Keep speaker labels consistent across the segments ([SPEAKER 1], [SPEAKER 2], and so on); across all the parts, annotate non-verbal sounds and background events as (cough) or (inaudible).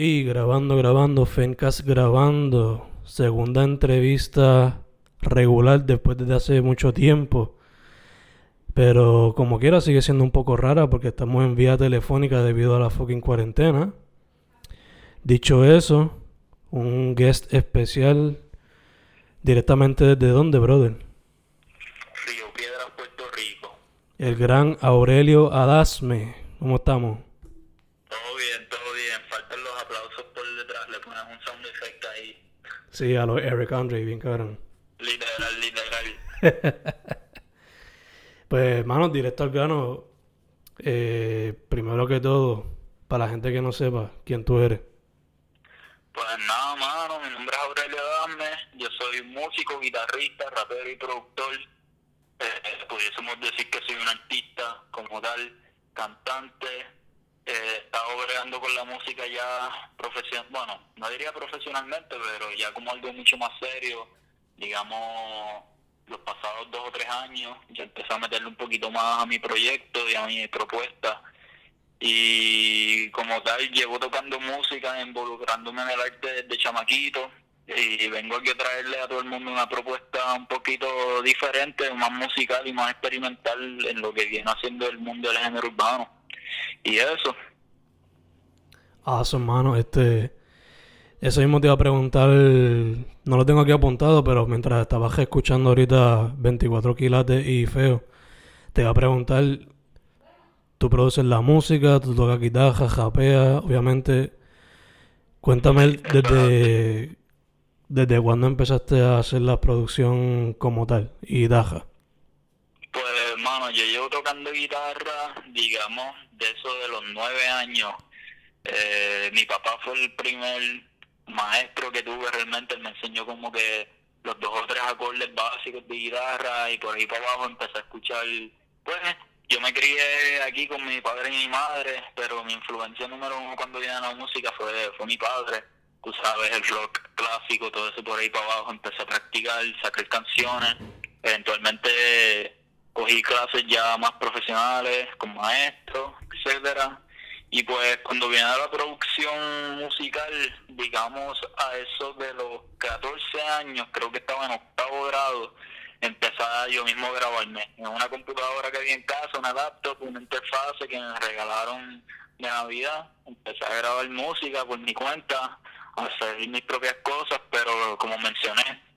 [SPEAKER 1] Y grabando, grabando, Fencast grabando. Segunda entrevista regular después de hace mucho tiempo. Pero como quiera sigue siendo un poco rara porque estamos en vía telefónica debido a la fucking cuarentena. Dicho eso, un guest especial directamente desde dónde, brother?
[SPEAKER 2] Río Piedras, Puerto Rico.
[SPEAKER 1] El gran Aurelio Adasme. ¿Cómo estamos?
[SPEAKER 2] Todo bien, todo bien. Faltan los aplausos por detrás. Le pones un sound effect ahí.
[SPEAKER 1] Sí, a los Eric Andre, bien cabrón.
[SPEAKER 2] Literal, literal. (laughs)
[SPEAKER 1] Pues, hermano, directo al grano. Eh, primero que todo, para la gente que no sepa quién tú eres.
[SPEAKER 2] Pues nada, mano. Mi nombre es Aurelio Adame. Yo soy músico, guitarrista, rapero y productor. Eh, pudiésemos decir que soy un artista como tal, cantante. Eh, he estado bregando con la música ya profesional, bueno, no diría profesionalmente, pero ya como algo mucho más serio, digamos, los pasados dos o tres años, ya empecé a meterle un poquito más a mi proyecto y a mi propuesta. Y como tal, llevo tocando música, involucrándome en el arte desde chamaquito. Y vengo aquí a traerle a todo el mundo una propuesta un poquito diferente, más musical y más experimental en lo que viene haciendo el mundo del género urbano. Y eso.
[SPEAKER 1] Su hermano, este. Eso mismo te iba a preguntar. No lo tengo aquí apuntado, pero mientras estabas escuchando ahorita 24 quilates y feo, te iba a preguntar. Tú produces la música, tú tocas guitarra, japeas, obviamente. Cuéntame desde. ¿Desde cuándo empezaste a hacer la producción como tal? Y Daja.
[SPEAKER 2] Hermano, yo llevo tocando guitarra, digamos, de eso de los nueve años. Eh, mi papá fue el primer maestro que tuve realmente, me enseñó como que los dos o tres acordes básicos de guitarra y por ahí para abajo empecé a escuchar, pues yo me crié aquí con mi padre y mi madre, pero mi influencia número uno cuando viene a la música fue, fue mi padre. Tú sabes, el rock clásico, todo eso por ahí para abajo, empecé a practicar, sacar canciones, eventualmente cogí clases ya más profesionales con maestros, etcétera. Y pues cuando viene a la producción musical, digamos a eso de los 14 años, creo que estaba en octavo grado, empezaba yo mismo a grabarme en una computadora que había en casa, una laptop, una interfase que me regalaron de Navidad. Empecé a grabar música por mi cuenta, a hacer mis propias cosas, pero como mencioné,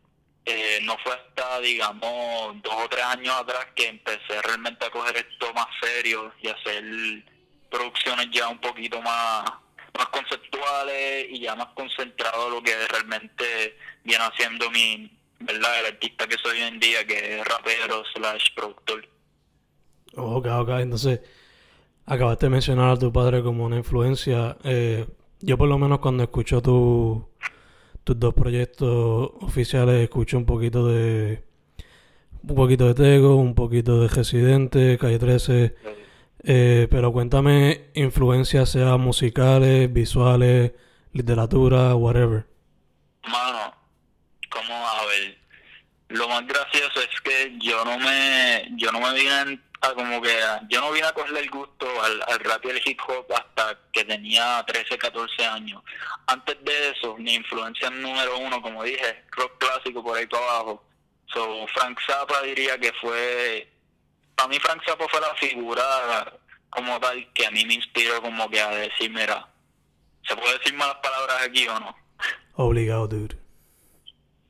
[SPEAKER 2] eh, no fue hasta, digamos, dos o tres años atrás que empecé realmente a coger esto más serio y hacer producciones ya un poquito más, más conceptuales y ya más concentrado en lo que realmente viene haciendo mi, ¿verdad? El artista que soy hoy en día, que es rapero slash productor.
[SPEAKER 1] Ok, ok. Entonces, acabaste de mencionar a tu padre como una influencia. Eh, yo por lo menos cuando escucho tu, tus dos proyectos oficiales, escucho un poquito de... Un poquito de Tego, un poquito de Residente, Calle 13. Eh, pero cuéntame influencias, sea musicales, visuales, literatura, whatever.
[SPEAKER 2] Mano, como a ver, lo más gracioso es que yo no me, yo no me vine como que, yo no vine a cogerle el gusto al, al rap y al hip hop hasta que tenía 13, 14 años. Antes de eso, mi influencia número uno, como dije, rock clásico por ahí para abajo. So, Frank Zappa diría que fue, para mí Frank Zappa fue la figura como tal que a mí me inspiró como que a decir, mira, ¿se puede decir malas palabras aquí o no?
[SPEAKER 1] Obligado, dude.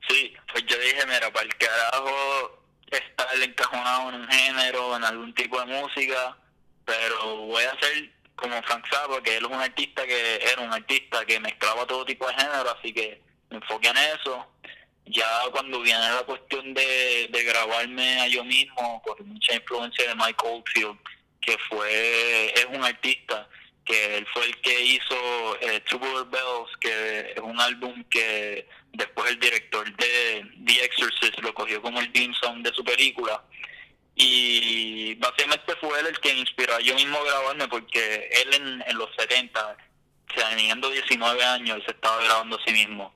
[SPEAKER 2] Sí, pues yo dije, mira, para el carajo estar encajonado en un género, en algún tipo de música, pero voy a hacer como Frank Zappa, que él es un artista que era un artista que mezclaba todo tipo de género, así que me enfoqué en eso. Ya cuando viene la cuestión de, de grabarme a yo mismo, con mucha influencia de Mike Oldfield, que fue, es un artista que él fue el que hizo eh, Tubular Bells, que es un álbum que después el director de The Exorcist lo cogió como el theme song de su película. Y básicamente fue él el que inspiró a yo mismo a grabarme, porque él en, en los 70, o sea, teniendo 19 años, se estaba grabando a sí mismo.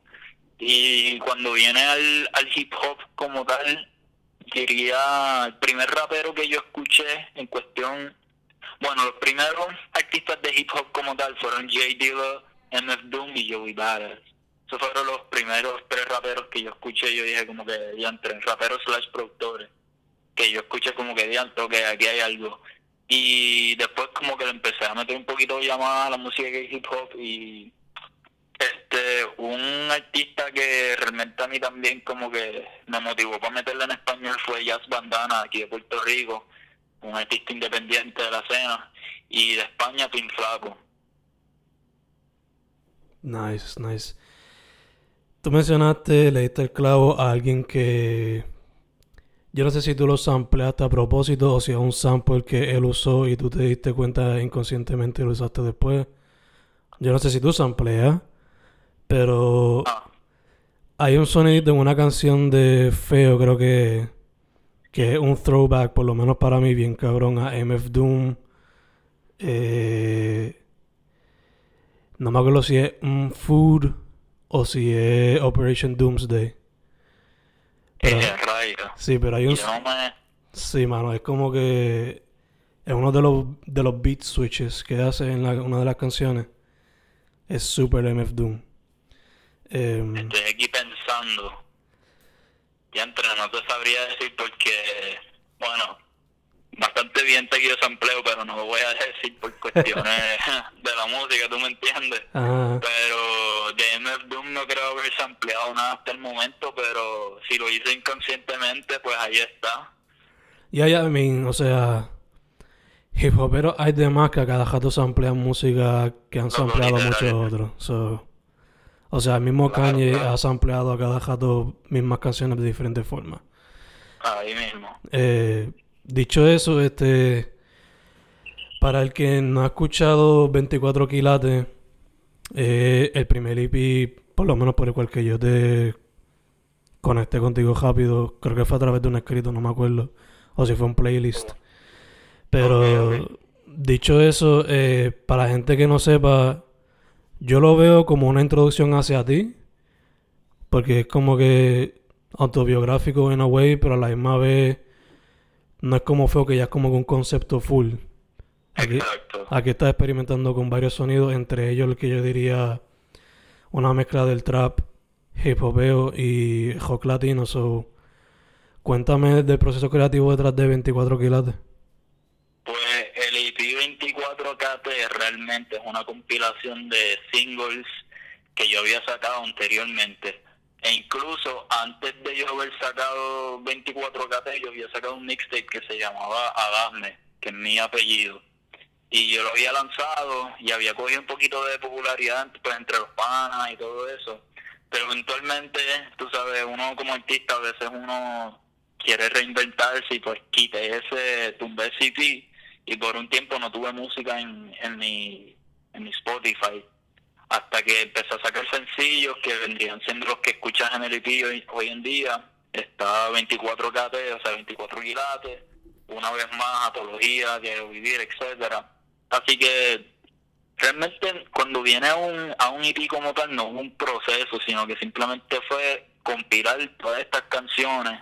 [SPEAKER 2] Y cuando viene al, al hip hop como tal, diría el primer rapero que yo escuché en cuestión bueno, los primeros artistas de hip hop como tal fueron Jay Dilla MF Doom y Joey Badass. Esos fueron los primeros tres raperos que yo escuché. Yo dije como que diantre, raperos slash productores. Que yo escuché como que diantre, que aquí hay algo. Y después como que le empecé a meter un poquito de llamada a la música de hip hop y este un artista que realmente a mí también como que me motivó para meterla en español fue Jazz Bandana aquí de Puerto Rico un artista independiente de la escena y de España Pin Flaco.
[SPEAKER 1] Nice nice. Tú mencionaste le diste el clavo a alguien que yo no sé si tú lo sampleaste a propósito o si es un sample que él usó y tú te diste cuenta inconscientemente y lo usaste después. Yo no sé si tú sampleas, pero
[SPEAKER 2] ah,
[SPEAKER 1] hay un sonido en una canción de Feo, creo que, que es un throwback, por lo menos para mí, bien cabrón, a MF Doom. Eh, no me acuerdo si es un Food o si es Operation Doomsday. Pero-
[SPEAKER 2] eh.
[SPEAKER 1] Sí, pero hay un... Sí, mano, es como que es uno de los de los beat switches que hace en la- una de las canciones. Es super MF Doom. Em,
[SPEAKER 2] Estoy aquí pensando. Y entre no te sabría decir porque, bueno, bastante bien te quiero sampleo, pero no lo voy a decir por cuestiones (laughs) de la música, ¿tú me entiendes?
[SPEAKER 1] ajá.
[SPEAKER 2] Pero de MF Doom no creo haber sampleado nada hasta el momento, pero si lo hice inconscientemente, pues ahí está.
[SPEAKER 1] Y hay, I mean, o sea, hip hoperos hay demás que a cada rato samplean música que han
[SPEAKER 2] No,
[SPEAKER 1] sampleado muchos otros. So, o sea, el mismo
[SPEAKER 2] Claro,
[SPEAKER 1] Kanye
[SPEAKER 2] claro.
[SPEAKER 1] ha sampleado a cada rato mismas canciones de diferentes formas.
[SPEAKER 2] Ahí mismo.
[SPEAKER 1] Eh, dicho eso, este. Para el que no ha escuchado 24 quilates, eh, el primer EP, por lo menos por el cual que yo te conecté contigo rápido, creo que fue a través de un escrito, no me acuerdo, o si fue un playlist. Pero dicho eso, eh, para la gente que no sepa, yo lo veo como una introducción hacia ti, porque es como que autobiográfico en a way, pero a la misma vez no es como feo que ya es como que un concepto full. Aquí,
[SPEAKER 2] Exacto.
[SPEAKER 1] aquí estás experimentando con varios sonidos, entre ellos el que yo diría una mezcla del trap, hip hopeo y rock latino. So, cuéntame del proceso creativo detrás de 24 quilates.
[SPEAKER 2] Pues el EP 24KT realmente es una compilación de singles que yo había sacado anteriormente. E incluso antes de yo haber sacado 24KT, yo había sacado un mixtape que se llamaba Agasme, que es mi apellido. Y yo lo había lanzado y había cogido un poquito de popularidad pues, entre los panas y todo eso. Pero eventualmente, tú sabes, uno como artista a veces uno quiere reinventarse y pues quité ese, tumbé ese y por un tiempo no tuve música en, en mi en mi Spotify hasta que empecé a sacar sencillos que vendrían siendo los que escuchas en el EP hoy, en día. Está 24KT, o sea 24 quilates una vez más apología, quiero vivir, etcétera. Así que realmente cuando viene a un, a un EP como tal no es un proceso sino que simplemente fue compilar todas estas canciones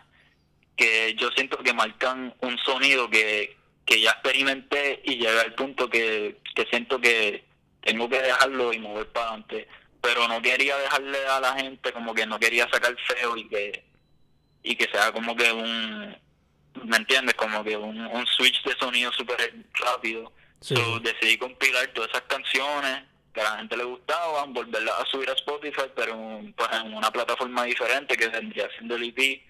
[SPEAKER 2] que yo siento que marcan un sonido que, que ya experimenté y llegué al punto que, que siento que tengo que dejarlo y mover para adelante. Pero no quería dejarle a la gente como que no quería sacar feo y que y que sea como que un, ¿me entiendes? Como que un, un switch de sonido súper rápido.
[SPEAKER 1] Sí.
[SPEAKER 2] So, decidí compilar todas esas canciones que a la gente le gustaban, volverlas a subir a Spotify, pero pues, en una plataforma diferente que vendría siendo el EP.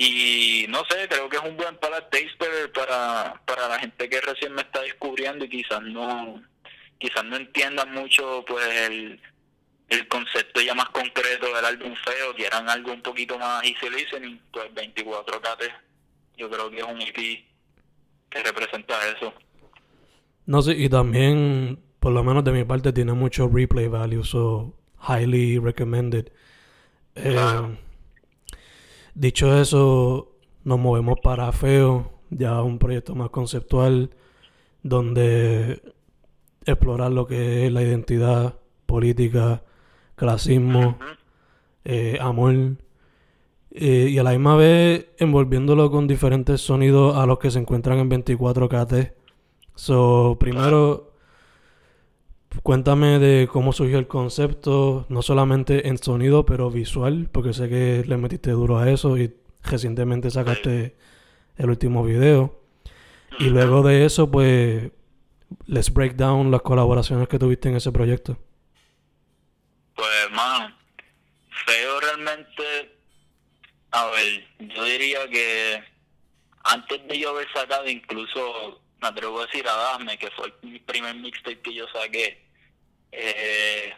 [SPEAKER 2] Y no sé, creo que es un buen taster para, para la gente que recién me está descubriendo y quizás no quizás no entiendan mucho pues el, el concepto ya más concreto del álbum feo, quieran algo un poquito más easy listening, pues 24 KT yo creo que es un EP que representa eso.
[SPEAKER 1] No sé, y también, por lo menos de mi parte, tiene mucho replay value, so highly recommended. Eh,
[SPEAKER 2] Claro.
[SPEAKER 1] Dicho eso, nos movemos para Feo, ya un proyecto más conceptual, donde explorar lo que es la identidad política, clasismo, eh, amor, eh, y a la misma vez envolviéndolo con diferentes sonidos a los que se encuentran en 24KT. So, primero, cuéntame de cómo surgió el concepto, no solamente en sonido, pero visual, porque sé que le metiste duro a eso y recientemente sacaste el último video. Y luego de eso, pues, let's break down las colaboraciones que tuviste en ese proyecto.
[SPEAKER 2] Pues, hermano, feo realmente. A ver, yo diría que antes de yo haber sacado, incluso me atrevo a decir a Dasme, que fue mi primer mixtape que yo saqué, eh,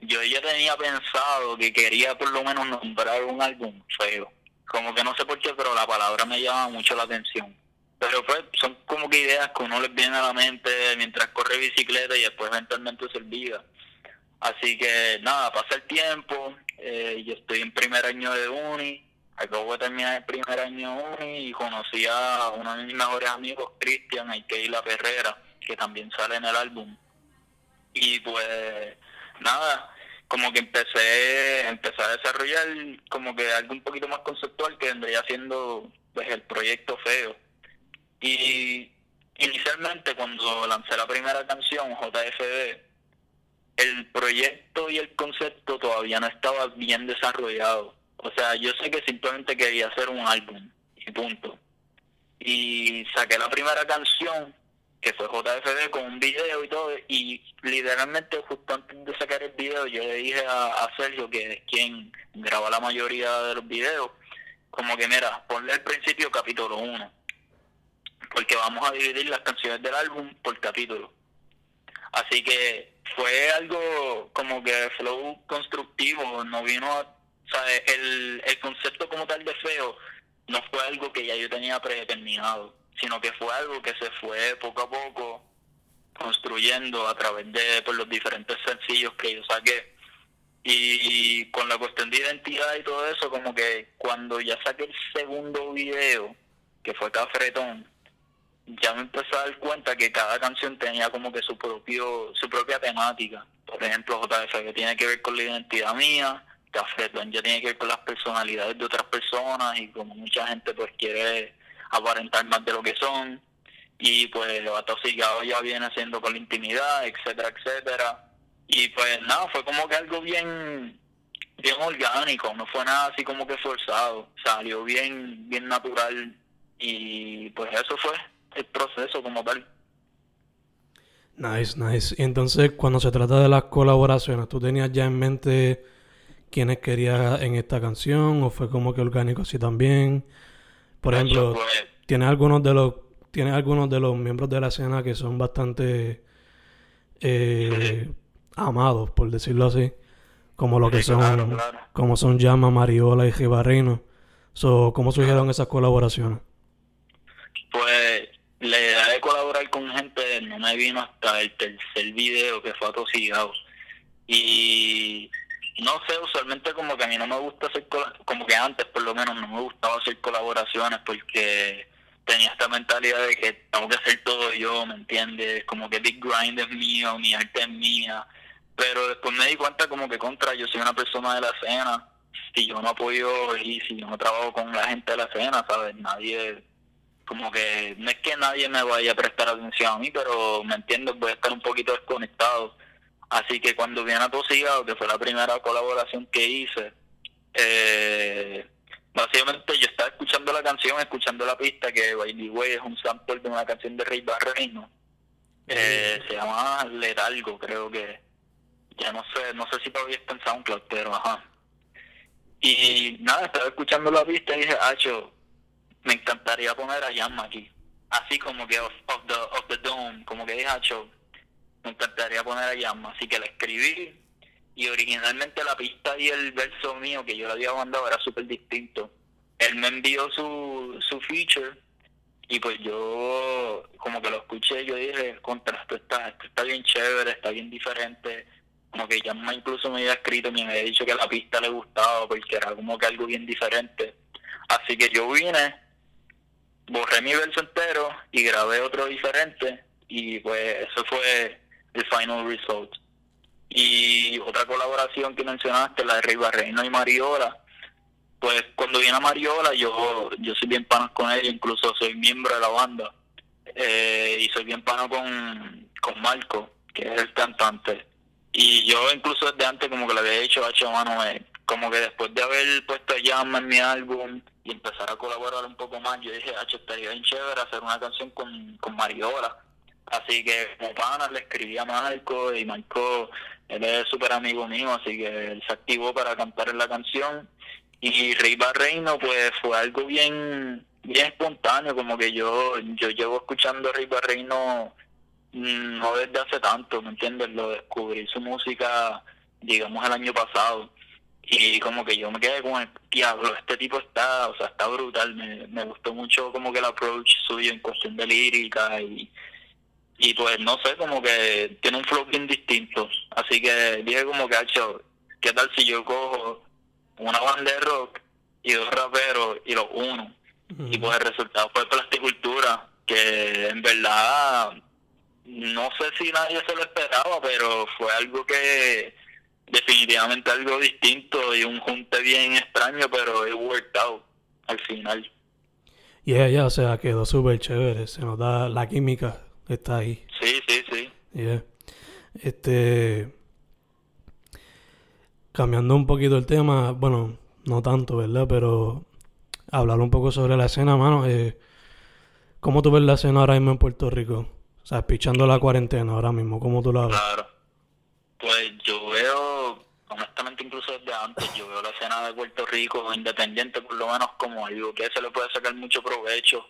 [SPEAKER 2] yo ya tenía pensado que quería por lo menos nombrar un álbum feo. Como que no sé por qué, pero la palabra me llama mucho la atención. Pero pues son como que ideas que uno les viene a la mente mientras corre bicicleta y después eventualmente se olvida. Así que nada, pasa el tiempo, eh, yo estoy en primer año de uni, acabo de terminar el primer año uni y conocí a uno de mis mejores amigos, Cristian. La Perrera, que también sale en el álbum. Y pues nada, como que empecé, empecé a desarrollar como que algo un poquito más conceptual que vendría siendo pues el proyecto feo. Y inicialmente cuando lancé la primera canción, JFD, el proyecto y el concepto todavía no estaba bien desarrollado. O sea, yo sé que simplemente quería hacer un álbum y punto. Y saqué la primera canción, que fue JFD, con un video y todo. Y literalmente, justo antes de sacar el video, yo le dije a, Sergio, que es quien graba la mayoría de los videos, como que, mira, ponle al principio capítulo 1. Porque vamos a dividir las canciones del álbum por capítulo. Así que fue algo como que flow constructivo, no vino a, sea, el, el concepto como tal de feo no fue algo que ya yo tenía predeterminado, sino que fue algo que se fue poco a poco construyendo a través de por los diferentes sencillos que yo saqué. Y con la cuestión de identidad y todo eso, como que cuando ya saqué el segundo video, que fue Cafretón, ya me empecé a dar cuenta que cada canción tenía como que su propio su propia temática. Por ejemplo, JF que tiene que ver con la identidad mía, Café ya tiene que ver con las personalidades de otras personas y como mucha gente pues quiere aparentar más de lo que son y pues lo atosigado ya viene haciendo con la intimidad, etcétera, etcétera. Y pues nada, fue como que algo bien bien orgánico, no fue nada así como que forzado, salió bien bien natural y pues eso fue el proceso como tal.
[SPEAKER 1] Nice, nice. Y entonces, cuando se trata de las colaboraciones, ¿tú tenías ya en mente quiénes querías en esta canción o fue como que orgánico así también? Por ejemplo, pues, ¿tienes algunos de los tienes algunos de los miembros de la escena que son bastante eh, (laughs) amados, por decirlo así, como lo que son como son Llama, Mariola y Gibarrino. So, ¿Cómo surgieron esas colaboraciones?
[SPEAKER 2] Pues la idea de colaborar con gente no me vino hasta el tercer video que fue atosigado. Y no sé, usualmente como que a mí no me gusta hacer, como que antes por lo menos no me gustaba hacer colaboraciones porque tenía esta mentalidad de que tengo que hacer todo yo, ¿me entiendes? Como que Big Grind es mío, mi arte es mía. Pero después me di cuenta como que contra, yo soy una persona de la escena, si yo no apoyo y si yo no trabajo con la gente de la escena, ¿sabes? Nadie como que no es que nadie me vaya a prestar atención a mí, pero me entiendo, voy a estar un poquito desconectado. Así que cuando viene a Tosigado, que fue la primera colaboración que hice, eh, básicamente yo estaba escuchando la canción, escuchando la pista, que By the Way es un sample de una canción de Rey Barreino. Eh, se llama Letalgo, creo que. Ya no sé, no sé si todavía está en SoundCloud, pero ajá. Y nada, estaba escuchando la pista y dije, Hacho, me encantaría poner a Yamma aquí. Así como que of, the, of the Dome, como que dije, Hacho, me encantaría poner a Yamma. Así que la escribí y originalmente la pista y el verso mío que yo le había mandado era súper distinto. Él me envió su, su feature y pues yo como que lo escuché yo dije, contra, esto está, está bien chévere, está bien diferente. Como que Yamma incluso me había escrito me había dicho que la pista le gustaba porque era como que algo bien diferente. Así que yo vine borré mi verso entero y grabé otro diferente y pues eso fue el final result. Y otra colaboración que mencionaste, la de Rey Barreino y Mariola, pues cuando viene a Mariola yo yo soy bien pana con ella, incluso soy miembro de la banda eh, y soy bien pana con, con Marco, que es el cantante. Y yo incluso desde antes como que le había dicho, a mano, como que después de haber puesto Llama en mi álbum y empezar a colaborar un poco más, yo dije, Hacho, estaría bien chévere hacer una canción con, con Mariola. Así que como pana le escribí a Marco y Marco, él es súper amigo mío, así que él se activó para cantar en la canción. Y Rey Barreino pues fue algo bien bien espontáneo, como que yo yo llevo escuchando Rey Barreino mm, no desde hace tanto, ¿me entiendes? Lo descubrí su música, digamos, el año pasado. Y como que yo me quedé con el diablo, este tipo está, o sea, está brutal, me, me gustó mucho como que el approach suyo en cuestión de lírica y, y pues no sé, como que tiene un flow bien distinto. Así que dije como que, hecho, ¿qué tal si yo cojo una banda de rock y dos raperos y los uno? Y pues el resultado fue Plasticultura, que en verdad no sé si nadie se lo esperaba, pero fue algo que definitivamente algo distinto y un junte bien extraño, pero it worked out al final.
[SPEAKER 1] Y yeah, ya, o sea, quedó súper chévere, se nos da la química, está ahí.
[SPEAKER 2] Sí, sí, sí.
[SPEAKER 1] Yeah. Este, cambiando un poquito el tema, bueno, no tanto, ¿verdad? Pero hablar un poco sobre la escena, mano. Eh, ¿Cómo tú ves la escena ahora mismo en Puerto Rico? O sea, pichando la cuarentena ahora mismo, ¿cómo tú la ves?
[SPEAKER 2] Claro. Pues yo veo, honestamente incluso desde antes, yo veo la escena de Puerto Rico independiente por lo menos como algo que se le puede sacar mucho provecho.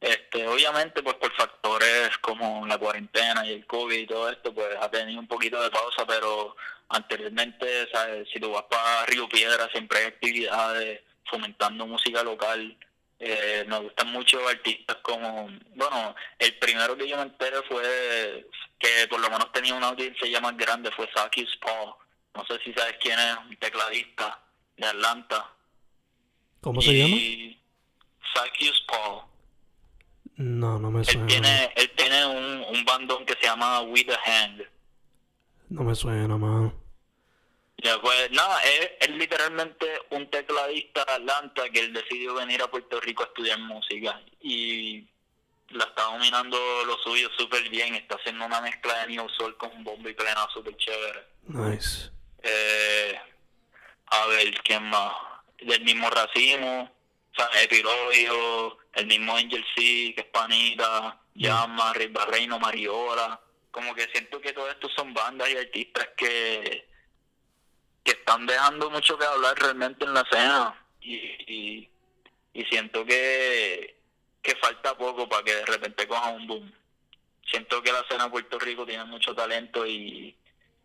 [SPEAKER 2] Este, obviamente pues por factores como la cuarentena y el COVID y todo esto, pues ha tenido un poquito de pausa, pero anteriormente, ¿sabes? si tú vas para Río Piedra siempre hay actividades fomentando música local. Eh, me gustan mucho artistas como, bueno, el primero que yo me enteré fue que por lo menos tenía una audiencia ya más grande, fue Sakis Paul. No sé si sabes quién es, un tecladista de Atlanta.
[SPEAKER 1] ¿Cómo se llama?
[SPEAKER 2] Sakis Paul.
[SPEAKER 1] No, no me suena.
[SPEAKER 2] Él tiene, él tiene un, un bandón que se llama We the Hand.
[SPEAKER 1] No me suena, mano.
[SPEAKER 2] Ya, pues nada, es, literalmente un tecladista de Atlanta que él decidió venir a Puerto Rico a estudiar música y la está dominando lo suyo súper bien, está haciendo una mezcla de New Soul con bombo y plena súper chévere.
[SPEAKER 1] Nice.
[SPEAKER 2] Eh, a ver, ¿quién más? Del mismo Racimo, o sea, Epirodio, el mismo Angel C, que es Panita, Llama, Rick Barreino, Mariola. Como que siento que todo esto son bandas y artistas que que están dejando mucho que hablar realmente en la escena y, y, siento que, que falta poco para que de repente coja un boom. Siento que la escena de Puerto Rico tiene mucho talento y,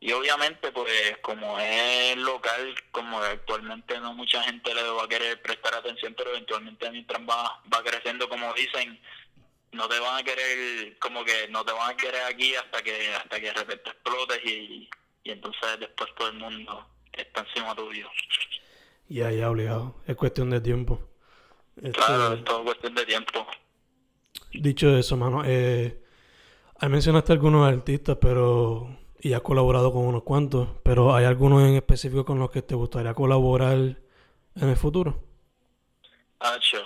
[SPEAKER 2] y obviamente pues como es local, como actualmente no mucha gente le va a querer prestar atención, pero eventualmente mientras va, va creciendo como dicen, no te van a querer, como que no te van a querer aquí hasta que hasta que de repente explotes y, y entonces después todo el mundo está encima tuyo.
[SPEAKER 1] Ya, ya, obligado. Es cuestión de tiempo.
[SPEAKER 2] Claro, este, es todo cuestión de tiempo.
[SPEAKER 1] Dicho eso, mano, eh, mencionaste algunos artistas, pero. Y has colaborado con unos cuantos, pero ¿hay algunos en específico con los que te gustaría colaborar en el futuro?
[SPEAKER 2] Hacho,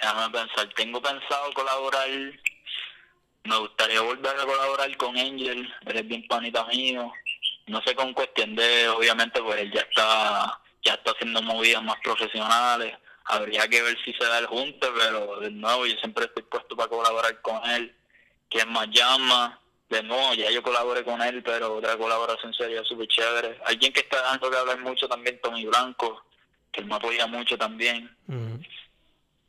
[SPEAKER 2] déjame pensar. Tengo pensado colaborar. Me gustaría volver a colaborar con Angel, eres bien panita mío no sé con cuestión de obviamente pues él ya está ya está haciendo movidas más profesionales habría que ver si se da el junte pero de nuevo yo siempre estoy puesto para colaborar con él quien más llama de nuevo ya yo colaboré con él pero otra colaboración sería súper chévere alguien que está dando que hablar mucho también Tommy Blanco que él me apoya mucho también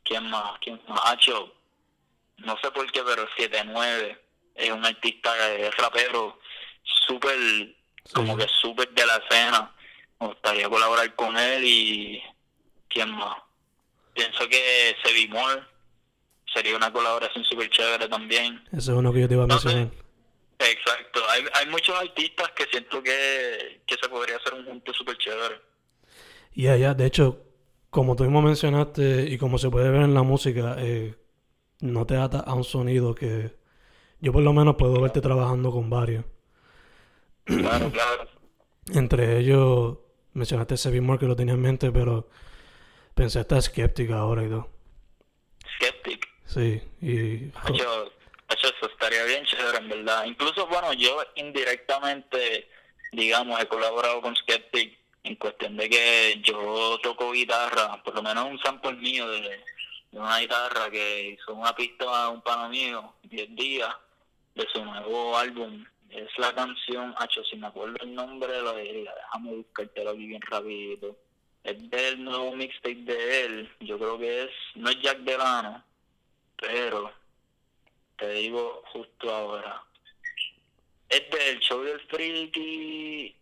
[SPEAKER 2] quién más quién más Hacho no sé por qué pero 7-9 es un artista de rapero súper como que súper de la escena. Me gustaría colaborar con él y quién más. Pienso que Sevimor sería una colaboración súper chévere también.
[SPEAKER 1] Eso es uno que yo te iba a mencionar.
[SPEAKER 2] Exacto, hay, hay muchos artistas que siento que, se podría hacer un junto súper chévere.
[SPEAKER 1] Ya, ya, de hecho, como tú mismo mencionaste y como se puede ver en la música, eh, no te ata a un sonido que yo por lo menos puedo verte trabajando con varios.
[SPEAKER 2] Claro, claro. (clears throat)
[SPEAKER 1] Entre ellos, mencionaste ese More que lo tenía en mente, pero pensé estar escéptica ahora y todo.
[SPEAKER 2] Skeptic.
[SPEAKER 1] Sí, y...
[SPEAKER 2] Hecho, está estaría bien chévere, en verdad. Incluso, bueno, yo indirectamente, digamos, he colaborado con Skeptic en cuestión de que yo toco guitarra, por lo menos un sample mío de, una guitarra que hizo una pista a un pano mío, 10 días, de su nuevo álbum. Es la canción, hacho, si me acuerdo el nombre, lo diría, déjame buscártelo aquí bien rapidito. Es del nuevo mixtape de él, yo creo que es, no es Jack Delano, pero te digo justo ahora. Es del show del Freaky,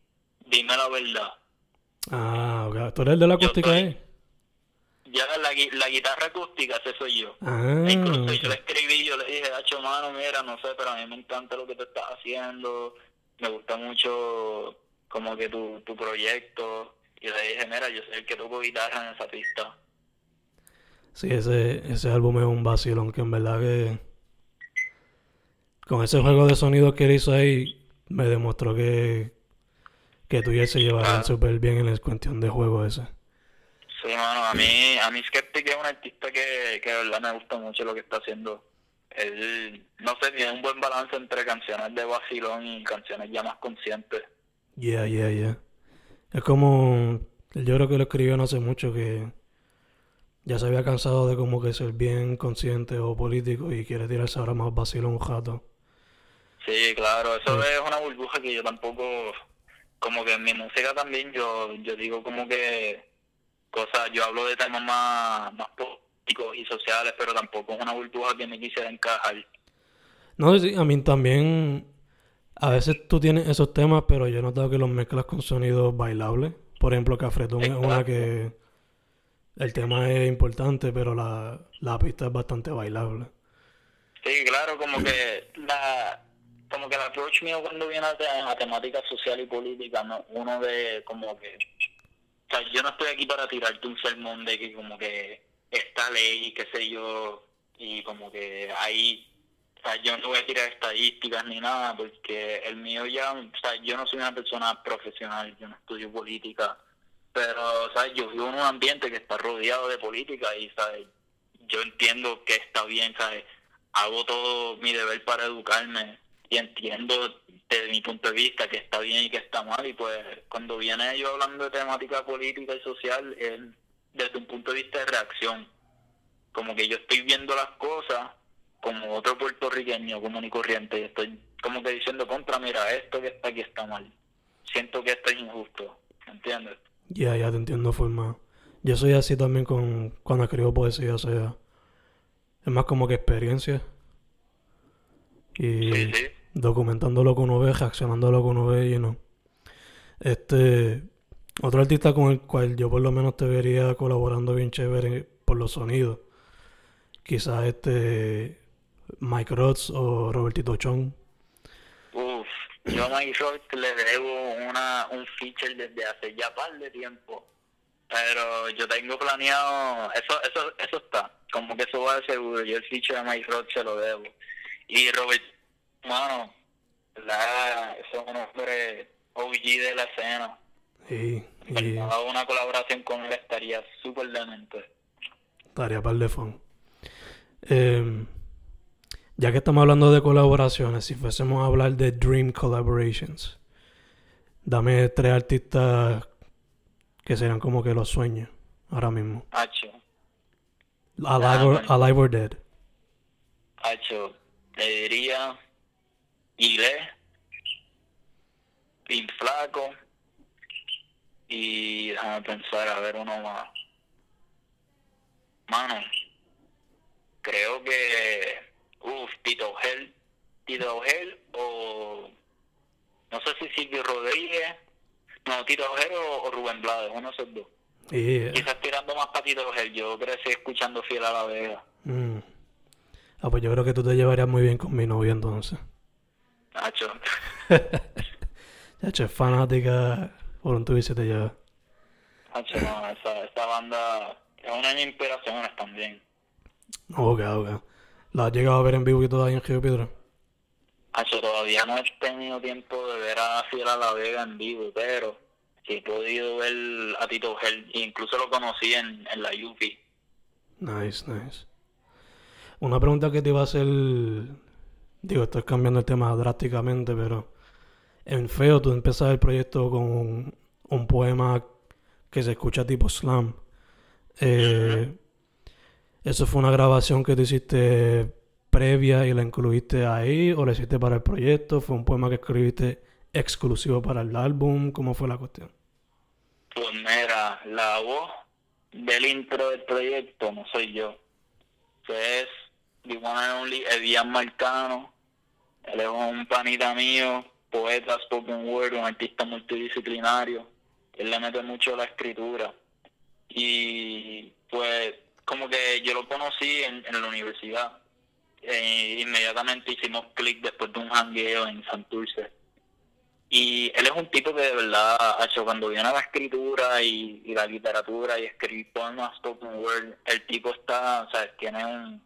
[SPEAKER 2] dime la verdad.
[SPEAKER 1] Ah, ok. ¿Tú eres el de la acústica ahí?
[SPEAKER 2] Ya la, la guitarra acústica, ese soy yo.
[SPEAKER 1] Ah,
[SPEAKER 2] E incluso yo le escribí, yo le dije, Hacho, mano, mira, no sé, pero a mí me encanta lo que te estás haciendo, me gusta mucho como que tu, tu proyecto. Y le dije, mira, yo soy el que toco guitarra en esa pista.
[SPEAKER 1] Sí, ese, ese álbum es un vacilón que en verdad que con ese juego de sonidos que él hizo ahí me demostró que, que él se llevarían
[SPEAKER 2] Claro.
[SPEAKER 1] súper bien en la cuestión de juego ese.
[SPEAKER 2] Sí, mano, a mí, a mí Skeptic es un artista que, que de verdad me gusta mucho lo que está haciendo. Él, no sé, tiene un buen balance entre canciones de vacilón y canciones ya más conscientes.
[SPEAKER 1] Yeah, yeah, yeah. Es como, yo creo que lo escribió no hace mucho que ya se había cansado de como que ser bien consciente o político y quiere tirarse ahora más vacilón un jato.
[SPEAKER 2] Sí, claro, eso
[SPEAKER 1] Sí.
[SPEAKER 2] es una burbuja que yo tampoco, como que en mi música también yo, yo digo como que cosas, yo hablo de temas más, más políticos y sociales, pero tampoco es una burbuja que me quisiera encajar.
[SPEAKER 1] No, sí, a mí también. A veces tú tienes esos temas, pero yo he notado que los mezclas con sonidos bailables. Por ejemplo, Cafretón es una que el tema es importante, pero la, la pista es bastante bailable.
[SPEAKER 2] Sí, claro, como que la como que el approach mío cuando viene a, a temática social y política, no uno de como que o sea, yo no estoy aquí para tirarte un sermón de que como que esta ley, qué sé yo, y como que ahí, o sea, yo no voy a tirar estadísticas ni nada, porque el mío ya, o sea, yo no soy una persona profesional, yo no estudio política, pero, ¿sabes? Yo vivo en un ambiente que está rodeado de política y, ¿sabes? Yo entiendo que está bien, ¿sabes? Hago todo mi deber para educarme y entiendo desde mi punto de vista que está bien y que está mal y pues cuando viene yo hablando de temática política y social es desde un punto de vista de reacción como que yo estoy viendo las cosas como otro puertorriqueño común y corriente y estoy como que diciendo contra mira esto que está aquí está mal siento que esto es injusto ¿entiendes?
[SPEAKER 1] Ya, ya te entiendo, forma. Yo soy así también con cuando escribo poesía, o sea, es más como que experiencia. Y
[SPEAKER 2] Sí, sí.
[SPEAKER 1] Documentando lo que uno ve, reaccionando a lo que uno ve, y no. Este, otro artista con el cual yo por lo menos te vería colaborando bien chévere por los sonidos. Quizás este Mike Rods o Robertito Chong.
[SPEAKER 2] Uf, yo a Mike Rock le debo una, un feature desde hace ya par de tiempo. Pero yo tengo planeado, eso, eso, eso está, como que eso va de seguro. Yo el feature de Mike Rock se lo debo. Y Robert, mano, la, es un hombre OG de la escena.
[SPEAKER 1] Y, y
[SPEAKER 2] Una colaboración con él estaría súper demente.
[SPEAKER 1] Estaría par de fun. Eh, ya que estamos hablando de colaboraciones, si fuésemos a hablar de Dream Collaborations, dame tres artistas que serían como que los sueños ahora mismo.
[SPEAKER 2] Hacho,
[SPEAKER 1] Alive or,
[SPEAKER 2] bueno.
[SPEAKER 1] Alive or Dead.
[SPEAKER 2] Hacho, le diría Ile, Pin Flaco y déjame pensar a ver uno más. Mano, creo que uff, Tito Gel, Tito Gel o no sé si Silvio Rodríguez, no, Tito Gel o, o Rubén Blades, uno de esos dos.
[SPEAKER 1] Y,
[SPEAKER 2] Quizás tirando más para Tito Gel, yo crecí escuchando Fiel a la Vega.
[SPEAKER 1] mm. Ah, pues yo creo que tú te llevarías muy bien con mi novia entonces.
[SPEAKER 2] Hacho.
[SPEAKER 1] Ya, (laughs) che, fanática por un tubo y se te lleva.
[SPEAKER 2] Hacho, no, esa, esa banda es una inspiraciones también.
[SPEAKER 1] Ok, ok. ¿La has llegado a ver en vivo y todavía en Río Piedra?
[SPEAKER 2] Hacho, todavía no he tenido tiempo de ver a Fiel a la Vega en vivo, pero sí he podido ver a Tito Gel, incluso lo conocí en, en la Yupi.
[SPEAKER 1] Nice, nice. Una pregunta que te iba a hacer digo, estoy cambiando el tema drásticamente, pero en Feo tú empezas el proyecto con un, poema que se escucha tipo slam. Eh, ¿Eso fue una grabación que tú hiciste previa y la incluiste ahí o la hiciste para el proyecto? ¿Fue un poema que escribiste exclusivo para el álbum? ¿Cómo fue la cuestión?
[SPEAKER 2] Pues mira, la voz del intro del proyecto no soy yo. Es the one and only Edian Marcano. Él es un panita mío, poeta, spoken word, un artista multidisciplinario. Él le mete mucho la escritura. Y pues como que yo lo conocí en, en la universidad. E inmediatamente hicimos clic después de un hangueo en Santurce y él es un tipo que de verdad, hecho, cuando viene a la escritura y, la literatura y escribir poemas spoken word, el tipo está, o sea, tiene un,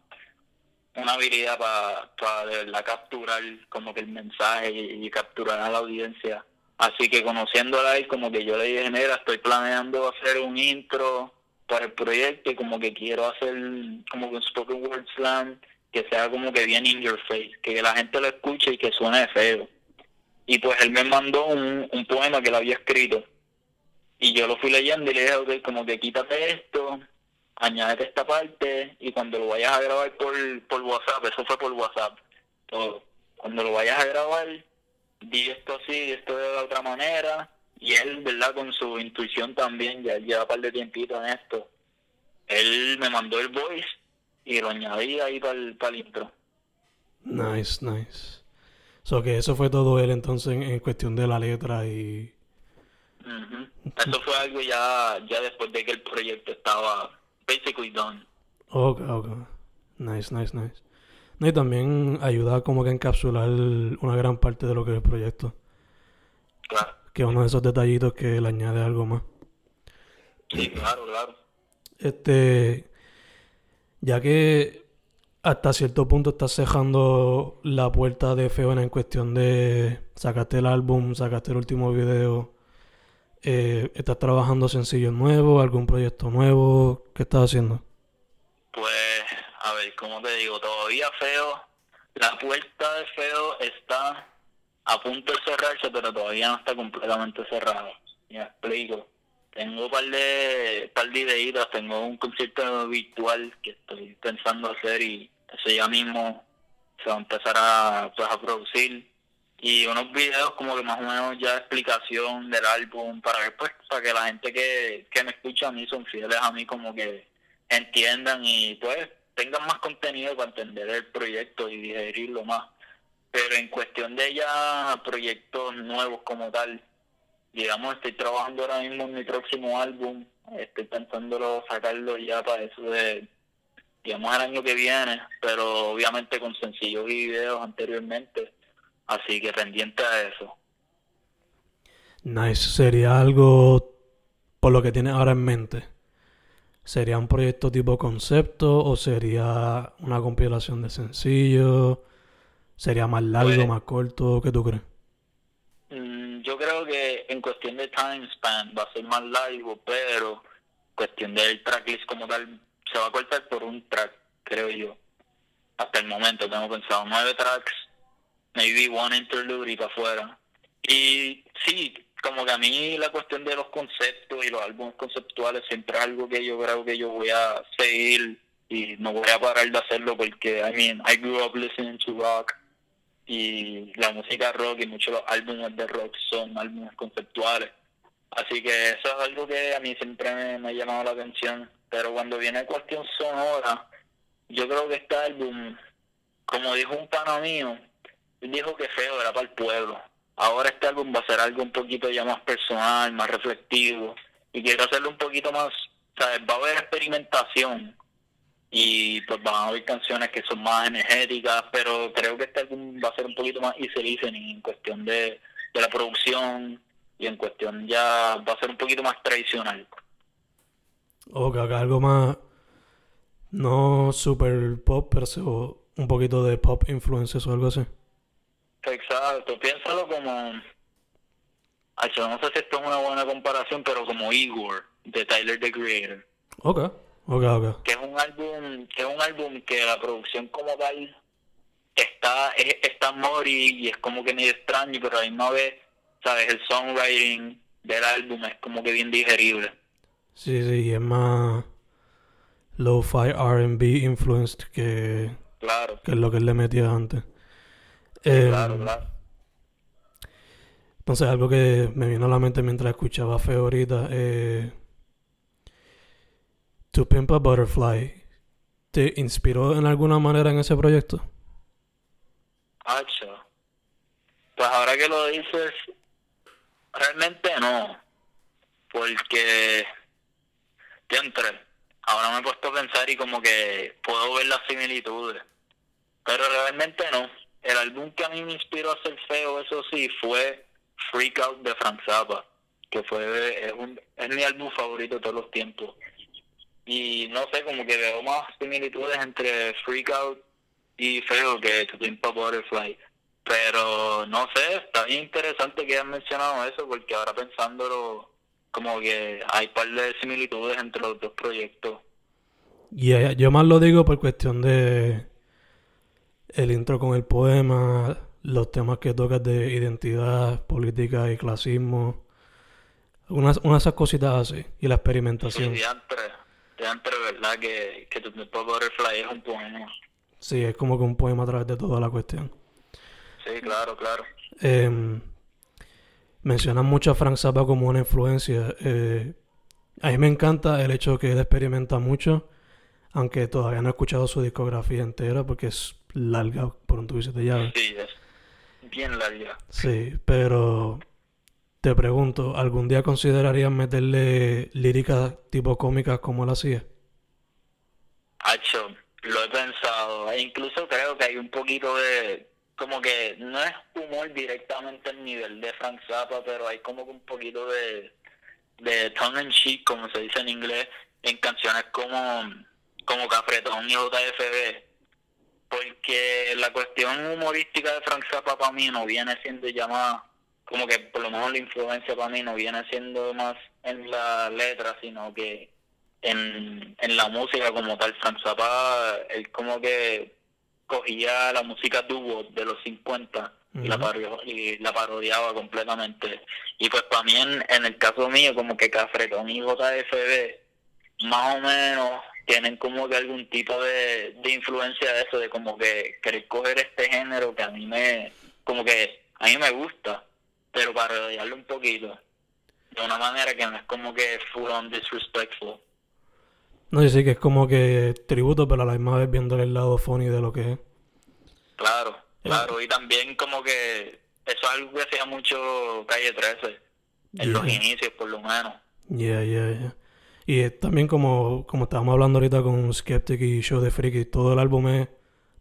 [SPEAKER 2] una habilidad para de verdad capturar como que el mensaje y, capturar a la audiencia. Así que conociéndola él, como que yo le dije, mira, estoy planeando hacer un intro para el proyecto y como que quiero hacer como que un spoken word slam que sea como que bien in your face, que la gente lo escuche y que suene feo y pues él me mandó un, un poema que él había escrito. Y yo lo fui leyendo y le dije, okay, como que quítate esto, añádete esta parte y cuando lo vayas a grabar por, por WhatsApp, eso fue por WhatsApp, todo. Cuando lo vayas a grabar, di esto así, esto de la otra manera. Y él, ¿verdad? Con su intuición también, ya lleva un par de tiempito en esto. Él me mandó el voice y lo añadí ahí para el, para el intro.
[SPEAKER 1] Nice, nice. So que eso fue todo él entonces en, cuestión de la letra y...
[SPEAKER 2] Eso fue algo ya, ya después de que el proyecto estaba basically done.
[SPEAKER 1] Ok, ok. Nice, nice, nice. No, y también ayuda como que a encapsular una gran parte de lo que es el proyecto.
[SPEAKER 2] Claro.
[SPEAKER 1] Que es uno de esos detallitos que le añade algo más.
[SPEAKER 2] Sí, claro, claro.
[SPEAKER 1] Este, ya que hasta cierto punto estás cejando la puerta de Feona en cuestión de sacaste el álbum, sacaste el último video. Eh, ¿Estás trabajando sencillo nuevo, algún proyecto nuevo? ¿Qué estás haciendo?
[SPEAKER 2] Pues, a ver, ¿cómo te digo? Todavía Feo, la puerta de Feo está a punto de cerrarse, pero todavía no está completamente cerrada. Me explico. Tengo un par de, par de ideitas, tengo un concierto virtual que estoy pensando hacer y eso ya mismo se va a empezar a, pues, a producir. Y unos videos como que más o menos ya explicación del álbum para ver, pues, para que la gente que, que me escucha a mí son fieles a mí como que entiendan y pues tengan más contenido para entender el proyecto y digerirlo más. Pero en cuestión de ya proyectos nuevos como tal, digamos, estoy trabajando ahora mismo en mi próximo álbum, estoy pensándolo sacarlo ya para eso de, digamos, el año que viene, pero obviamente con sencillos y videos anteriormente, así que pendiente a eso.
[SPEAKER 1] Nice, sería algo por lo que tienes ahora en mente. ¿Sería un proyecto tipo concepto o sería una compilación de sencillos? ¿Sería más largo, pues más corto? ¿Qué tú crees?
[SPEAKER 2] yo creo que en cuestión de time span va a ser más largo, pero cuestión del tracklist como tal se va a cortar por un track, creo yo. Hasta el momento tengo pensado nueve tracks, maybe one interlude y para afuera. Y sí, como que a mí la cuestión de los conceptos y los álbumes conceptuales siempre es algo que yo creo que yo voy a seguir y no voy a parar de hacerlo porque, I mean, I grew up listening to rock y la música rock y muchos los álbumes de rock son álbumes conceptuales. Así que eso es algo que a mí siempre me, ha llamado la atención. Pero cuando viene cuestión sonora, yo creo que este álbum, como dijo un pana mío, dijo que feo era para el pueblo. Ahora este álbum va a ser algo un poquito ya más personal, más reflectivo. Y quiero hacerlo un poquito más, ¿sabes? Va a haber experimentación y pues van a haber canciones que son más energéticas, pero creo que este álbum va a ser un poquito más easy listening en cuestión de, de la producción y en cuestión ya va a ser un poquito más tradicional.
[SPEAKER 1] O que haga algo más, no super pop, pero un poquito de pop influencias o algo así.
[SPEAKER 2] Exacto, piénsalo como, yo no sé si esto es una buena comparación, pero como Igor de Tyler the Creator.
[SPEAKER 1] Ok.
[SPEAKER 2] Que es un álbum, que es un álbum que la producción como tal está, es, está mori y es como que medio extraño, pero a la misma vez, ¿sabes? El songwriting del álbum es como que bien digerible.
[SPEAKER 1] Sí, sí, es más lo-fi RB influenced que,
[SPEAKER 2] claro.
[SPEAKER 1] que es lo que él le metía antes.
[SPEAKER 2] Claro, em, claro.
[SPEAKER 1] Entonces, algo que me vino a la mente mientras escuchaba Feo ahorita, eh, To Pimp a Butterfly, ¿te inspiró en alguna manera en ese proyecto?
[SPEAKER 2] Hacho. Pues ahora que lo dices, realmente no. Porque, entre ahora me he puesto a pensar y como que puedo ver las similitudes. Pero realmente no. El álbum que a mí me inspiró a ser feo, eso sí, fue Freak Out de Frank Zappa, que fue es, un, es mi álbum favorito de todos los tiempos. Y no sé, como que veo más similitudes entre Freak Out y Feo que To Pimp Butterfly. Pero no sé, está bien interesante que hayan mencionado eso, porque ahora pensándolo, como que hay un par de similitudes entre los dos proyectos.
[SPEAKER 1] Y yo más lo digo por cuestión de el intro con el poema, los temas que tocas de identidad, política y clasismo. Unas, de esas cositas así. Y la experimentación.
[SPEAKER 2] Sí, de antes, ¿verdad? Que, que tu Butterfly es un poema.
[SPEAKER 1] Sí, es como que un poema a través de toda la cuestión.
[SPEAKER 2] Sí, claro, claro.
[SPEAKER 1] Eh, mencionan mucho a Frank Zappa como una influencia. Eh, a mí me encanta el hecho que él experimenta mucho, aunque todavía no he escuchado su discografía entera porque es larga, por un tubicio de llave.
[SPEAKER 2] Sí, es bien larga.
[SPEAKER 1] Sí, pero te pregunto, ¿algún día considerarías meterle lírica tipo cómicas como él hacía?
[SPEAKER 2] Hacho, lo he pensado. E incluso creo que hay un poquito de como que no es humor directamente al nivel de Frank Zappa, pero hay como que un poquito de, de tongue and cheek, como se dice en inglés, en canciones como, como Cafretón y JFB. Porque la cuestión humorística de Frank Zappa para mí no viene siendo llamada, como que por lo menos la influencia para mí no viene siendo más en la letra, sino que en, en la música como tal. Frank Zappa, él como que cogía la música dúo de los 50 y, la y la parodiaba completamente. Y pues para mí, en, el caso mío, como que Cafretón y JFB, más o menos tienen como que algún tipo de, de influencia de eso, de como que querer coger este género que a mí me, como que a mí me gusta, pero parodiarlo un poquito, de una manera que no es como que full on disrespectful.
[SPEAKER 1] No, yo sí que es como que tributo, pero a la misma vez viéndole el lado funny de lo que es.
[SPEAKER 2] Claro, claro. Y también como que eso es algo que hacía mucho Calle 13, en los inicios por lo menos.
[SPEAKER 1] Yeah, yeah, yeah. Y también como, como estábamos hablando ahorita con Skeptic y Show de Freaky, todo el álbum es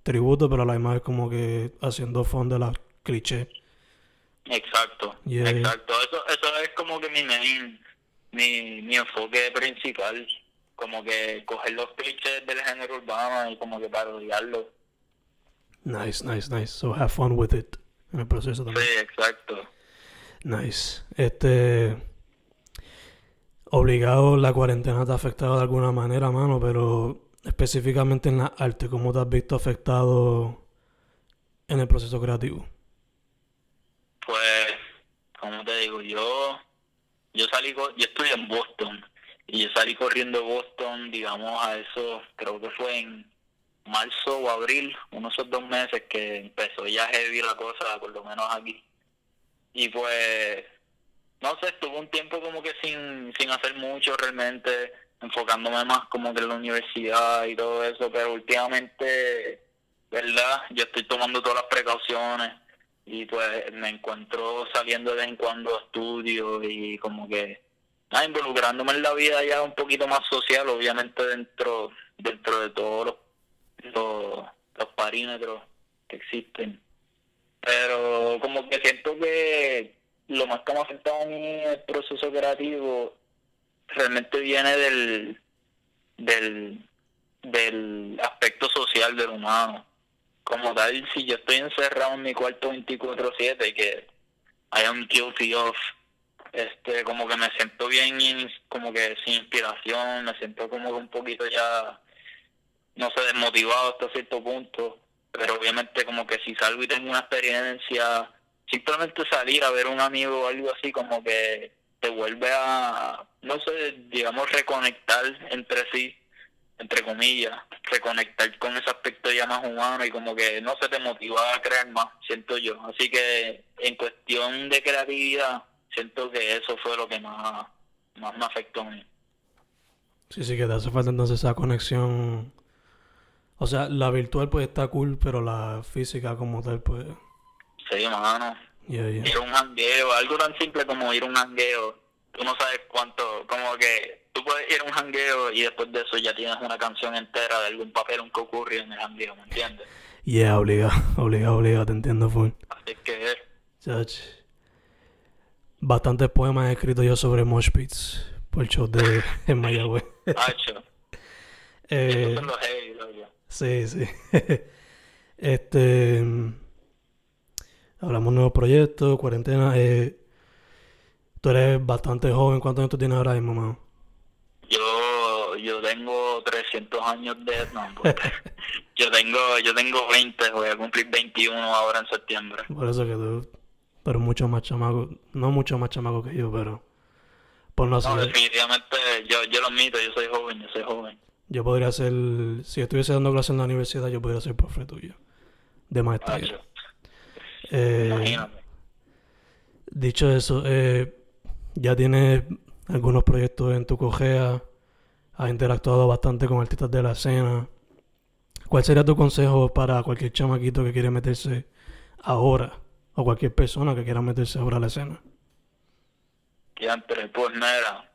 [SPEAKER 1] tributo, pero a la misma vez como que haciendo fondo de la cliché.
[SPEAKER 2] Exacto, exacto. Eso, eso es como que mi main, mi, mi enfoque principal como que coger los clichés del género urbano y como que parodiarlo.
[SPEAKER 1] Nice, nice, nice. So have fun with it en el proceso también.
[SPEAKER 2] Sí, exacto.
[SPEAKER 1] Nice. Este. Obligado, la cuarentena te ha afectado de alguna manera, mano, pero específicamente en la arte, ¿cómo te has visto afectado en el proceso creativo?
[SPEAKER 2] Pues, como te digo, yo, yo salí, yo estoy en Boston y yo salí corriendo de Boston, digamos, a eso, creo que fue en marzo o abril, unos esos dos meses que empezó ya heavy la cosa, por lo menos aquí. Y pues, no sé, estuve un tiempo como que sin, sin hacer mucho realmente, enfocándome más como que en la universidad y todo eso, pero últimamente, ¿verdad? Yo estoy tomando todas las precauciones y pues me encuentro saliendo de vez en cuando a estudios y como que involucrándome en la vida ya un poquito más social, obviamente dentro dentro de todos los, los, parímetros que existen. Pero como que siento que lo más que me ha afectado a mí el proceso creativo realmente viene del, del, del aspecto social del humano. Como tal, si yo estoy encerrado en mi cuarto 24-7 y que I am guilty of este como que me siento bien como que sin inspiración me siento como que un poquito ya no sé desmotivado hasta cierto punto pero obviamente como que si salgo y tengo una experiencia, simplemente salir a ver un amigo o algo así como que te vuelve a, no sé, digamos, reconectar entre sí, entre comillas, reconectar con ese aspecto ya más humano y como que no se te motiva a crear más, siento yo. Así que en cuestión de creatividad, siento que eso fue lo que más, más me afectó a mí.
[SPEAKER 1] Sí, sí, que te hace falta entonces esa conexión. O sea, la virtual pues está cool, pero la física como tal pues...
[SPEAKER 2] Sí, mano.
[SPEAKER 1] Yeah, yeah.
[SPEAKER 2] Ir a un jangueo, algo tan simple como ir a un jangueo. Tú no sabes cuánto, como que tú puedes ir a un jangueo y después de eso ya tienes una canción entera de algún papel que ocurrió en el jangueo, ¿me entiendes?
[SPEAKER 1] Yeah, obligado, (laughs) obligado, obligado, te entiendo full.
[SPEAKER 2] Así que
[SPEAKER 1] Chach. Bastantes poemas he escrito yo sobre mosh pits por el show de (laughs) en Mayagüez. (laughs) Eh, sí, sí. este hablamos nuevos proyectos, cuarentena. Eh, tú eres bastante joven, ¿cuántos años tú tienes ahora mismo, mano?
[SPEAKER 2] Yo, yo tengo 300 años de... No, (laughs) pues, yo tengo yo tengo 20, voy a cumplir 21 ahora en septiembre.
[SPEAKER 1] Por eso que tú, eres mucho más chamaco, no mucho más chamaco que yo, pero por no
[SPEAKER 2] No,
[SPEAKER 1] ser,
[SPEAKER 2] definitivamente, yo, yo lo admito, yo soy joven, yo soy joven.
[SPEAKER 1] yo podría ser, si estuviese dando clases en la universidad, yo podría ser profe tuyo, de maestría.
[SPEAKER 2] Hacho,
[SPEAKER 1] Eh, dicho eso, eh, ya tienes algunos proyectos en tu cojea, has interactuado bastante con artistas de la escena. ¿Cuál sería tu consejo para cualquier chamaquito que quiere meterse ahora? O cualquier persona que quiera meterse ahora a la escena.
[SPEAKER 2] Pues mira,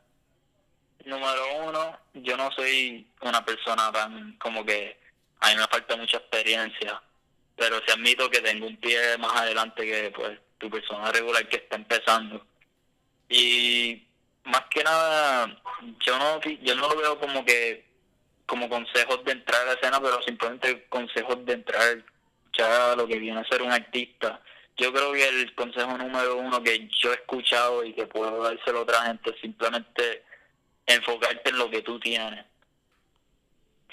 [SPEAKER 2] número uno, yo no soy una persona tan como que a mí me falta mucha experiencia, pero sí admito que tengo un pie más adelante que pues tu persona regular que está empezando. Y más que nada, yo no, yo no lo veo como que como consejos de entrar a la escena, pero simplemente consejos de entrar ya a lo que viene a ser un artista. Yo creo que el consejo número uno que yo he escuchado y que puedo dárselo a otra gente es simplemente enfocarte en lo que tú tienes.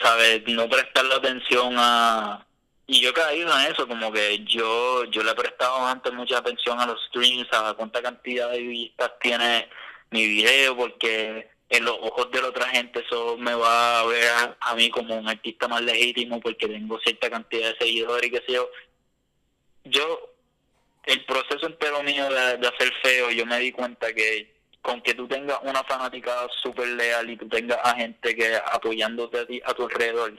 [SPEAKER 2] ¿Sabes? No prestarle atención a... Y yo he caído en eso, como que yo yo le he prestado antes mucha atención a los streams, a cuánta cantidad de vistas tiene mi video, porque en los ojos de la otra gente eso me va a ver a, a mí como un artista más legítimo porque tengo cierta cantidad de seguidores y qué sé yo. Yo, el proceso entero mío de, hacer feo, yo me di cuenta que con que tú tengas una fanaticada súper leal y tú tengas a gente que apoyándote a ti a tu alrededor,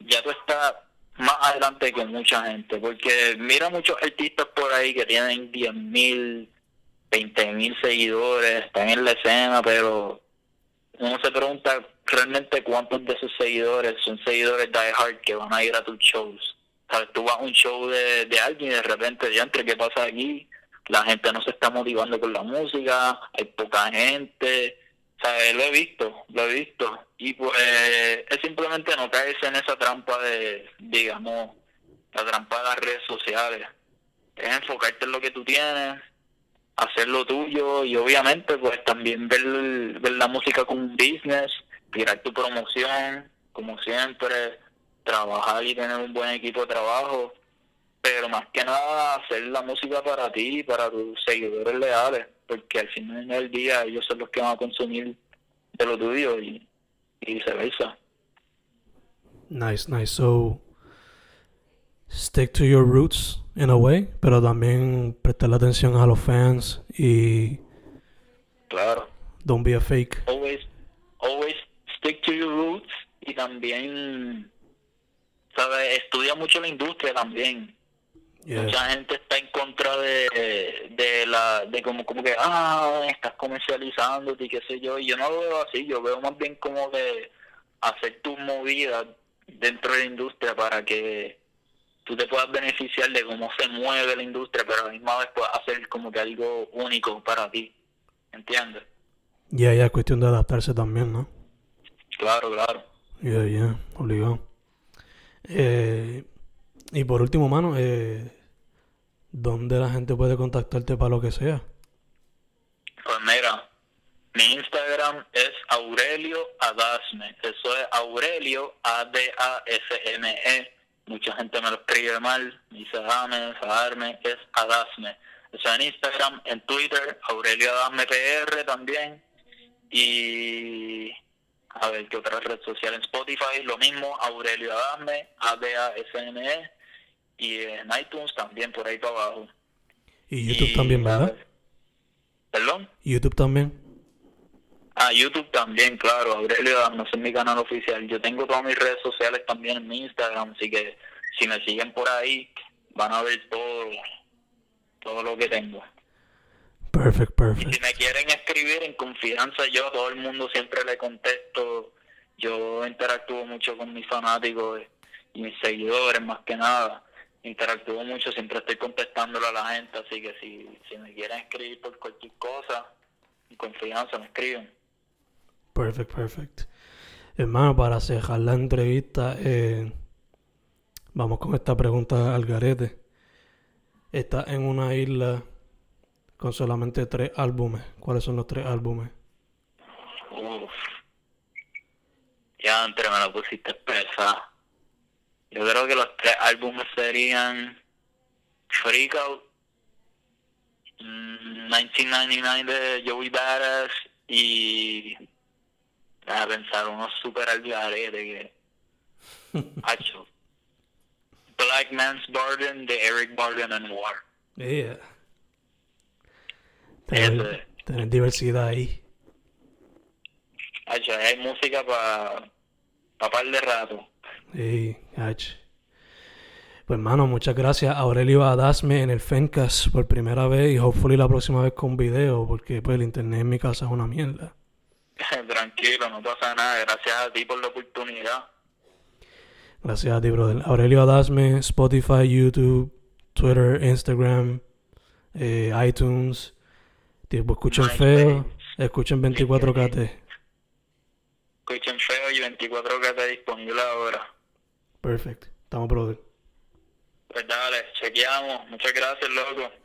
[SPEAKER 2] ya tú estás más adelante que mucha gente, porque mira muchos artistas por ahí que tienen 10 mil, 20 mil seguidores, están en la escena, pero uno se pregunta realmente cuántos de esos seguidores son seguidores die hard que van a ir a tus shows. ¿Sabes? Tú vas a un show de, de alguien y de repente, diantre, ¿qué pasa aquí? La gente no se está motivando con la música, hay poca gente, ¿sabes? Lo he visto, lo he visto. Y pues es simplemente no caerse en esa trampa de, digamos, la trampa de las redes sociales. Es enfocarte en lo que tú tienes, hacer lo tuyo y obviamente pues también ver, ver la música como un business, tirar tu promoción, como siempre, trabajar y tener un buen equipo de trabajo, pero más que nada hacer la música para ti, para tus seguidores leales, porque al final del día ellos son los que van a consumir de lo tuyo y, y viceversa.
[SPEAKER 1] Nice, nice. So, stick to your roots in a way, pero también prestarle atención a los fans y
[SPEAKER 2] Claro.
[SPEAKER 1] don't be a fake.
[SPEAKER 2] always always stick to your roots y también sabes estudia mucho la industria también
[SPEAKER 1] Yeah.
[SPEAKER 2] mucha gente está en contra de, de la de como como que ah estás comercializándote y qué sé yo y yo no lo veo así yo veo más bien como que hacer tus movidas dentro de la industria para que tú te puedas beneficiar de cómo se mueve la industria pero a la misma vez puedas hacer como que algo único para ti ¿entiendes?
[SPEAKER 1] Yeah, ya es cuestión de adaptarse también, ¿no?
[SPEAKER 2] claro claro
[SPEAKER 1] Yeah, yeah, obligado. Eh, y por último, mano, eh, ¿dónde la gente puede contactarte para lo que sea?
[SPEAKER 2] Pues mira, mi Instagram es Aurelio Adasme. Eso es Aurelio, A-D-A-S-M-E, mucha gente me lo escribe mal, dice Adame, es Adasme. O sea, en Instagram, en Twitter, Aurelio Adasme PR también. Y a ver qué otra red social en Spotify, lo mismo, Aurelio Adasme, A-D-A-S-M-E. Y en iTunes también por ahí para abajo.
[SPEAKER 1] Y YouTube también, ¿verdad?
[SPEAKER 2] ¿Perdón?
[SPEAKER 1] YouTube también.
[SPEAKER 2] Ah, YouTube también, claro. Aurelio Adasme es mi canal oficial. Yo tengo todas mis redes sociales también en mi Instagram, así que si me siguen por ahí, van a ver todo, todo lo que tengo.
[SPEAKER 1] Perfect, perfect.
[SPEAKER 2] Si me quieren escribir en confianza, yo a todo el mundo siempre le contesto. Yo interactúo mucho con mis fanáticos y mis seguidores, más que nada. Interactúo mucho, siempre estoy contestándole a la gente, así que si, si me quieren escribir por cualquier cosa, en confianza me escriben.
[SPEAKER 1] Perfect, perfect. Hermano, para cerrar la entrevista, eh, vamos con esta pregunta al garete. Está en una isla con solamente tres álbumes. ¿Cuáles son los tres álbumes?
[SPEAKER 2] Uf. Ya entre me lo pusiste pesa. Yo creo que los tres álbumes serían Freak Out, 1999 mm, de Joey Badass y a pensar unos super garete que (laughs) Hacho. Black Man's Garden de Eric Barden and War.
[SPEAKER 1] Yeah. Tener, diversidad ahí.
[SPEAKER 2] Hacho, hay música para pa par de rato.
[SPEAKER 1] Sí, H. Pues hermano, muchas gracias Aurelio Adasme en el Fencast por primera vez y hopefully la próxima vez con video porque pues el internet en mi casa es una mierda. (laughs)
[SPEAKER 2] Tranquilo, no pasa nada. Gracias a ti por la oportunidad.
[SPEAKER 1] Gracias a ti, brother. Aurelio Adasme, Spotify, YouTube, Twitter, Instagram, eh, iTunes. Tipo, escuchen feo, escuchen 24KT.
[SPEAKER 2] Escuchen feo y 24KT disponible ahora.
[SPEAKER 1] Perfecto. Estamos, brother.
[SPEAKER 2] Pues dale, chequeamos. Muchas gracias, loco.